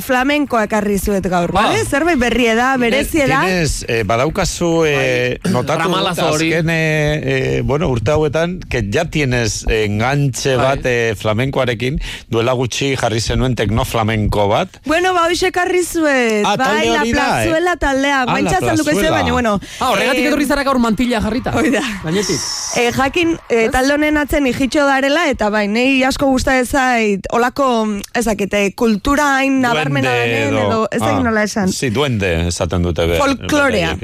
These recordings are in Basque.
flamenkoa ekarri zuet gaur, Ba. bale? Zerbait berri da, berezi da. Tienes, eh, badaukazu eh, notatu dut hori. azken, eh, eh, bueno, urte hauetan, que ya tienes enganche Bai. bat eh, flamenkoarekin, duela gutxi jarri zenuen teknoflamenko bat. Bueno, ba, hoxe ekarri zuet. Ah, bai, la da, eh? plazuela taldea. Ah, Baintza azalduko izue, Plazuela. baina, bueno. Ah, horregatik eh, etorri zara gaur mantilla jarrita. Hoi da. Gainetik. Eh, jakin, eh, talde honen atzen ijitxo darela, eta bai, nei asko gusta ezait, olako, ezakete, kultura hain nabarmena Duende denen, edo, ez dakit nola esan. Sí, duende, esaten dute. Be, Folklorea.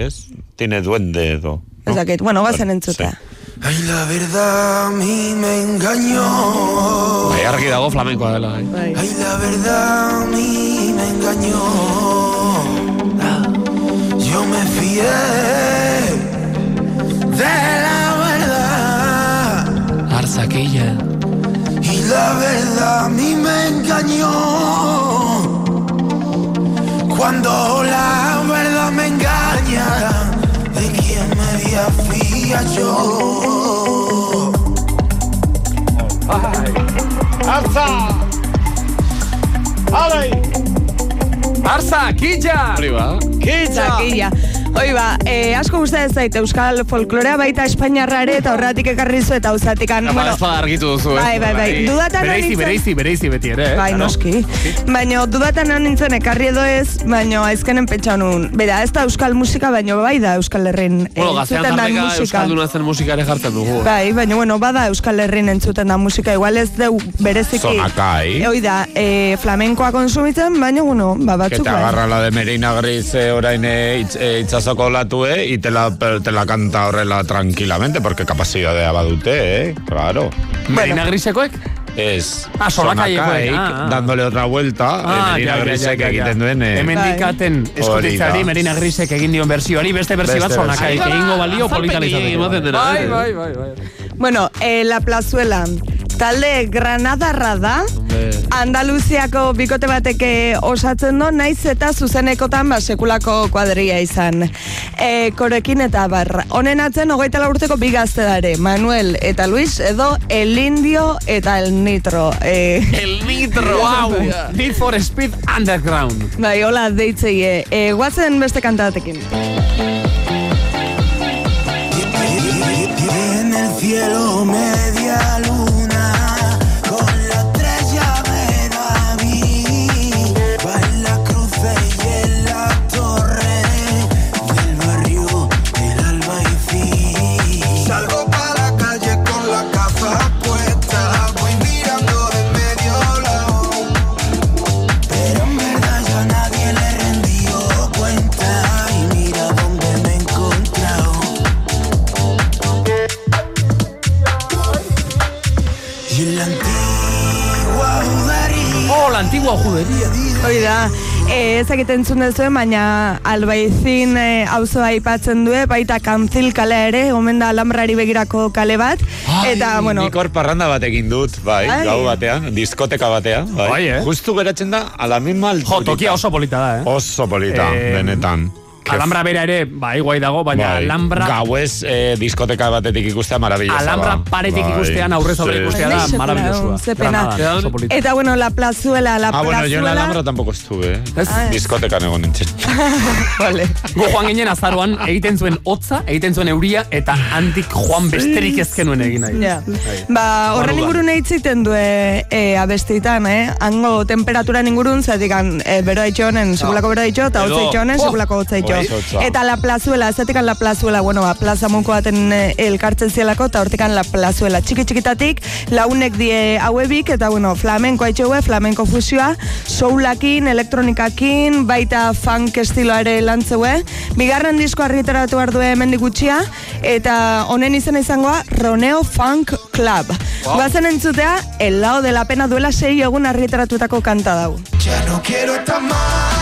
Tiene duende edo. Ez dakit, bueno, bazen entzutea. Sí. Ay, la verdad a mí me engañó. Bai, argi dago flamenkoa dela. bai. Bai. Ay, la verdad a mí me engañó. Yo me fié de la verdad. Arzaquilla. Y la verdad a mí me engañó. Cuando la verdad me engaña, ¿de quién me había fía yo? Ay. ¡Alza! ¡Ale! ¡Arsa! ¡Quilla! ¡Arriba! ¡Quilla! ¡Quilla! Hoi ba, eh, asko gusta ez zait Euskal folklorea baita Espainiarra ere eta horretik ekarri zu eta uzatikan. Bueno, espada argitu duzu, eh? Bai, bai, bai. Dudatan Bereizi, nintzen- bereizi, bereizi beti ere, eh? Bai, noski. Baina dudatan hon nintzen ekarri edo ez, baina aizkenen pentsa nun. Bera, ez da Euskal musika, baina bai da Euskal Herrin Bueno, entzuten dan tarteka musika. Euskalduna zen musika ere jartzen dugu. Bai, baina bueno, bada Euskal Herrin entzuten da musika, igual ez deu bereziki. Zonakai. Hoi da, eh, flamenkoa konsumitzen, baina bueno, ba, batzuk te bai. agarra la de Merina Gris eh, orain eh, itz, eh, itzazoko latue y te la, te la canta horrela tranquilamente, porque capacidadea badute, eh? Claro. Marina Grisekoek? Es Ah, Solakaik, ah, ah. dándole otra vuelta, eh, Merina Grisek egiten duen... Eh, Hemen dikaten eskutitzari. Merina Grisek egin dion berzioari, beste berzio bat berzio. egingo balio politalizateko. Bai, bai, bai, bai. Bueno, eh, La Plazuela, talde Granadarra da, Andaluziako bikote bateke osatzen do, naiz eta zuzenekotan ba, sekulako kuadria izan. E, korekin eta bar. Honen atzen, hogeita lau urteko bi gazte dare, Manuel eta Luis, edo El Indio eta El Nitro. E, El nitro. Wow. Need for Speed Underground. bai, hola deitzeie. E, guazen beste kantatekin. En el cielo media luna e, ez egiten entzun dezue, baina albaizin e, auzoa aipatzen due, baita kantzil kale ere, omen da alambrari begirako kale bat, eta, bueno, Nik hor parranda bat egin dut, bai, Bai. gau batean, diskoteka batean, bai. Bai, eh? Justu geratzen da, a la misma Jo, alturita. tokia oso polita da, eh? Oso polita, Eh, benetan. Alhambra bera ere, bai, guai dago, baina Bai. Alhambra... Gauez eh, diskoteka batetik ikustea maravillosa Alhambra da. paretik Bai, ikustean aurrez aurre ikustea da Bai, pena. Granada, eta bueno, la plazuela, la Ah, bueno, yo en la plazuela... Alhambra tampoco estuve, eh. Ez? Ah, ez. Diskotekan egon nintzen. vale. Gu joan ginen azaroan, egiten zuen hotza, egiten zuen euria, eta handik joan besterik ezkenuen egin nahi. Ja. Ba, horren ingurun eitziten du e, e, abestitan, eh? Hango temperatura ingurun, zatik e, bero haitxo honen, segulako bero haitxo, eta hotza haitxo honen, Oh! segulako hotza haitxo. Hotza. Eta la plazuela, zatik la plazuela, bueno, ba, plaza muko baten e, elkartzen zielako, eta hortikan la plazuela. Txiki txikitatik, launek die hauebik, eta bueno, flamenko haitxo hue, flamenko fusioa, soulakin, elektronikakin, baita funk estiloa ere lantzeue. Bigarren disko argitaratu behar due hemendik gutxia, eta honen izena izangoa Roneo Funk Club. Guazen entzutea, el lao de la pena duela sei egun argitaratutako kanta dau. Ya no quiero estar más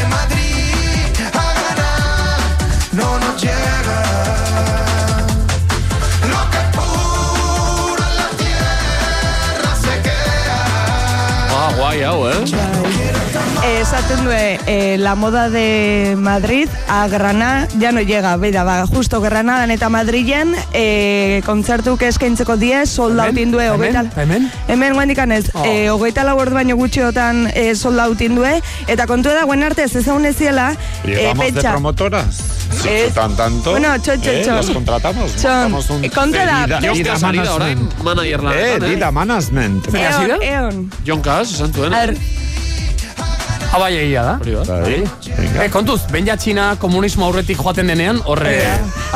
de Madrid esaten du eh, la moda de Madrid a Granada ya no llega, beida, ba, justo Granadan eta Madrilen eh, kontzertuk eskaintzeko die, soldautin due, Hemen? hogeita... Hemen? Hemen guandikan ez, Oh. eh, hogeita lau ordu baino gutxiotan eh, soldautin due, eta kontu da, guen arte ez ezagun eziela, ¿Y eh, vamos de promotoras? Si Eh, chutan tanto, bueno, chon, chon, ¿eh? chon. las contratamos. Chon, montamos un eh, kontra da, Dida- beste- Dida Jonkas ari da orain, Management. manager Eh, lanetan, eh? Dida Management. Zer hasi da? eon, eon. Jonkas, esan zuen. A ver, Abai egia da. Venga. Eh, kontuz, ben ja Txina komunismo aurretik joaten denean, horre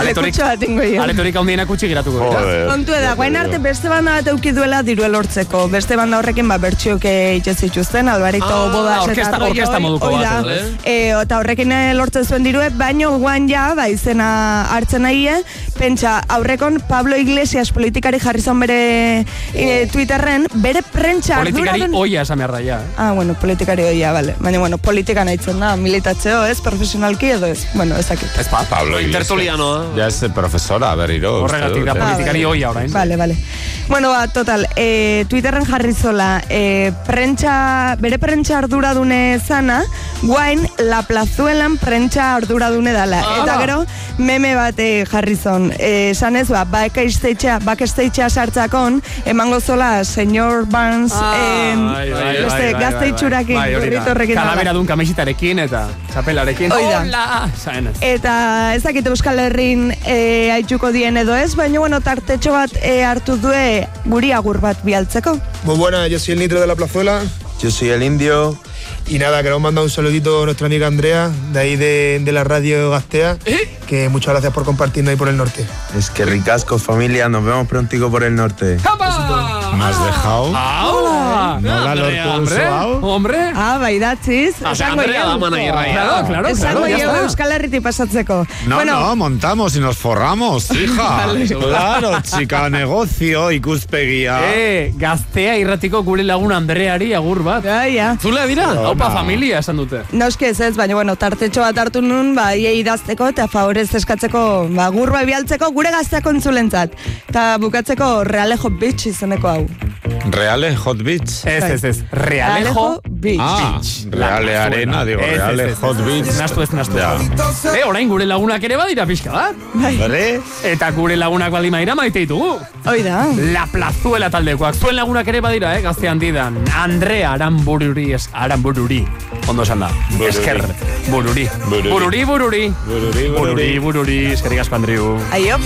aletorik, lekutxo bat aletorik handienak utzi giratuko. dira. Joder. Kontu da, guain arte beste banda bat euki duela dirua lortzeko. Beste banda horrekin ba bertsioak itxe zituzten, Alvarito Ah, bodas orkesta- eta orkesta moduko bat, da. eh? E, eta horrekin eh, lortzen zuen dirue, baino guan ja, ba, izena hartzen nahi, eh? pentsa, aurrekon Pablo Iglesias politikari jarri zon bere e, Twitterren, bere prentsa Politikari arduradun- oia esan behar da, ja. Ah, bueno, politikari oia, vale. Baina, bueno, politika nahitzen da, militatzeo, ez, profesionalki edo ez. Bueno, ezakit. Ez pa, Pablo Iglesias. Tertulianoa. Ya es profesora, berriro. horregatik da eh? politikari oia orain. Vale, vale. Bueno, ba, total, e, Twitterren jarri zola, e, prentsa, bere prentsa arduradune zana, guain la plazuelan prentsa arduradune dala. Ah. Eta gero, meme bat e, jarri zon. E, esan ez, ba, backstage'a, backstage'a sartzakon, emango zola, señor Barnes, Ah, em, bai, bai, beste bai, bai, gazte bai, itxurakin, bai, horrekin. Kalabera dun kamisitarekin eta txapelarekin. Hoi da. Hola! Zaen ez. Eta ezakit Euskal Herrin e, haitxuko dien edo ez, baina bueno, tartetxo bat e, hartu due guri agur bat bialtzeko. Muy buenas, yo soy el Nitro de la Plazuela. Yo soy el indio. Y nada, queremos mandar un saludito a nuestra amiga Andrea, de ahí de, de la radio Gastea, que muchas gracias por compartirnos ahí por el norte. Es que ricasco familia, nos vemos prontico por el norte. ¿Me has dejado? Hola! Nola lortu duzu hombre, hau? Hombre! Ah, bai datziz, Ah, esango da jau. Claro, claro, Esango claro, ya jau. Euskal Herriti pasatzeko. No, bueno, no, montamos y nos forramos, hija. claro, chica, negocio, ikuspegia. Eh, gaztea irratiko gure lagun Andreari agur bat. Ja, ja. Zulea dira? Haupa Ona. familia esan dute. Noski ez ez, baina bueno, tartetxo bat hartu nun, ba, iei idazteko eta favorez eskatzeko, ba, gurba bialtzeko gure gazteako entzulentzat. Eta bukatzeko Realejo Beach izeneko hau. Reale Hot Beach. Ez, ez, ez. Realejo Beach. Ah, Reale Arena, digo, Ez, ez, Reale ez, ez, Hot ez, Beach. ez, nastu ez, nastu. Ja. Eh, orain gure lagunak ere badira pixka bat. Bai, Bere? Eta gure lagunak baldin maira maite ditugu. hoi da. La plazuela taldekoak. Zuen lagunak ere badira, eh, gazte handidan. Andrea Aranbururi, es, Aranbururi. Ondo esan da. Bururi. Esker. Bururi. Bururi. Bururi, bururi. Bururi, Bururi, bururi. Eskerrik asko, Andriu. Aio.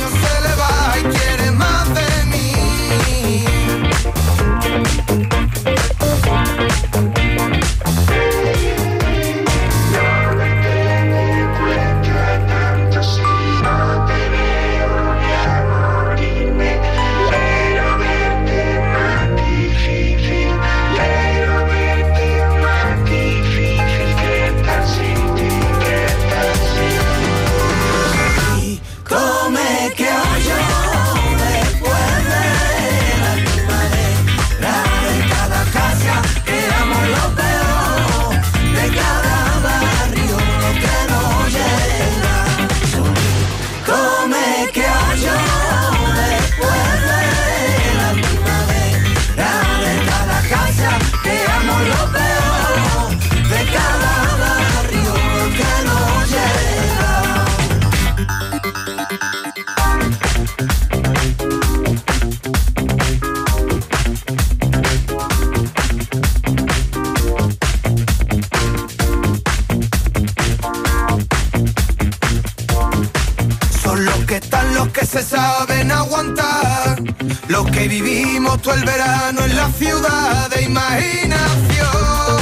Los que vivimos todo el verano en la ciudad de imaginación.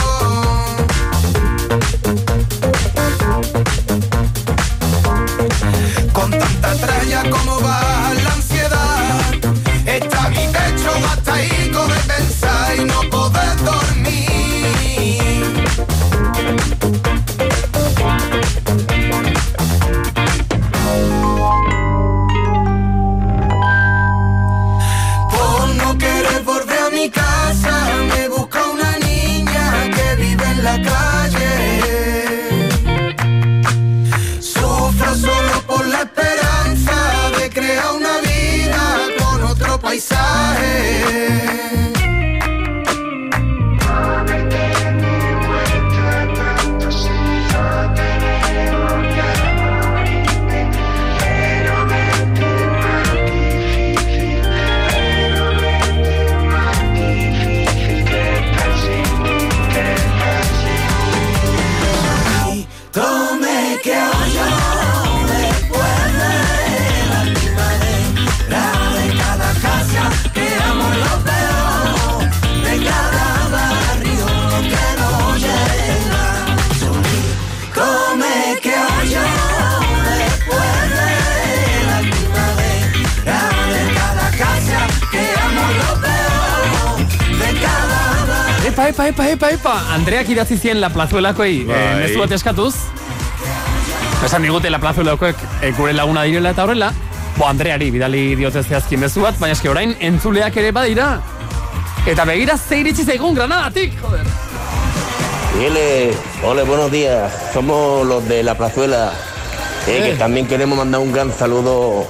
paisa epa, epa, epa, epa, epa. Andreak idatzi zien la plazuelakoi eh, Bai. mezu bat eskatuz. Esan digute la plazuelakoek eh, gure laguna direla eta horrela. Bo, Andreari bidali diote zehazki mezu bat, baina eske orain entzuleak ere badira. Eta begira ze iritsi zaigun granadatik, joder. Miguel, hola, buenos días. Somos los de la plazuela. eh, que también queremos mandar un gran saludo,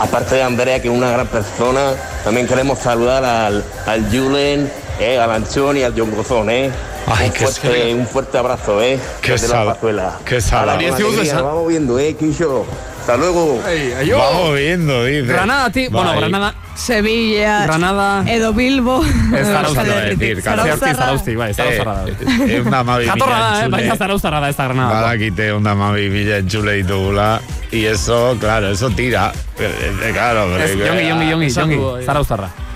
aparte de Andrea, que es una gran persona. También queremos saludar al, al Julen, eh, al Anchón y al John Gozón. Eh. Ay, un, qué fuerte, sal- un fuerte abrazo, ¿eh? Qué desde sal- la plazuela. qué sal- Hala, Diez con segundos, alegría, ¿eh? nos vamos viendo, ¿eh, Quillo? Hasta luego. Ey, ayo. Vamos viendo, dice. Granadatik, bueno, Bai. Granada, Sevilla, Granada. edo Bilbo. Ez Zarauztarra, Euskal iba a Herritik. decir, claro. Zehazki Zarauztarra. Zarauzti, bai, Zarauztarra da. Eh, Egun da mabi Jatorra da, eh, entzule. baina Zarauztarra da ez da Granada. Badakite egun da mabi mila entzule ditugula. Y eso, claro, eso tira. Eh, eh, Claro, Ez, porque- jongi, jongi, jongi, esan